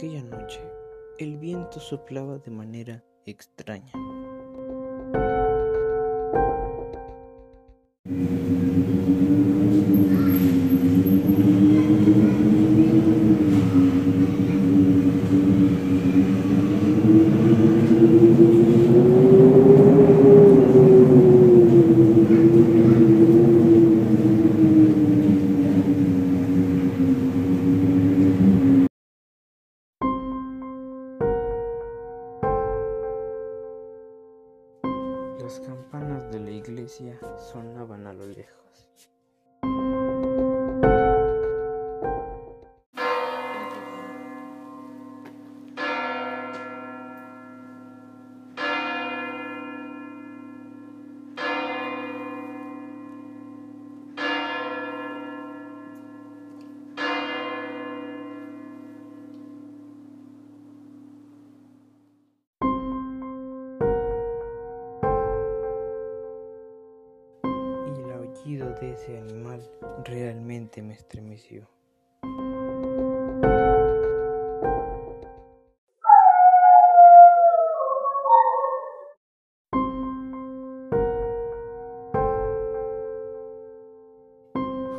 Aquella noche el viento soplaba de manera extraña. Las campanas de la iglesia sonaban a lo lejos. De ese animal realmente me estremeció.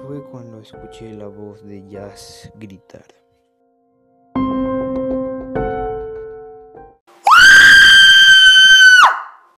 Fue cuando escuché la voz de Jazz gritar.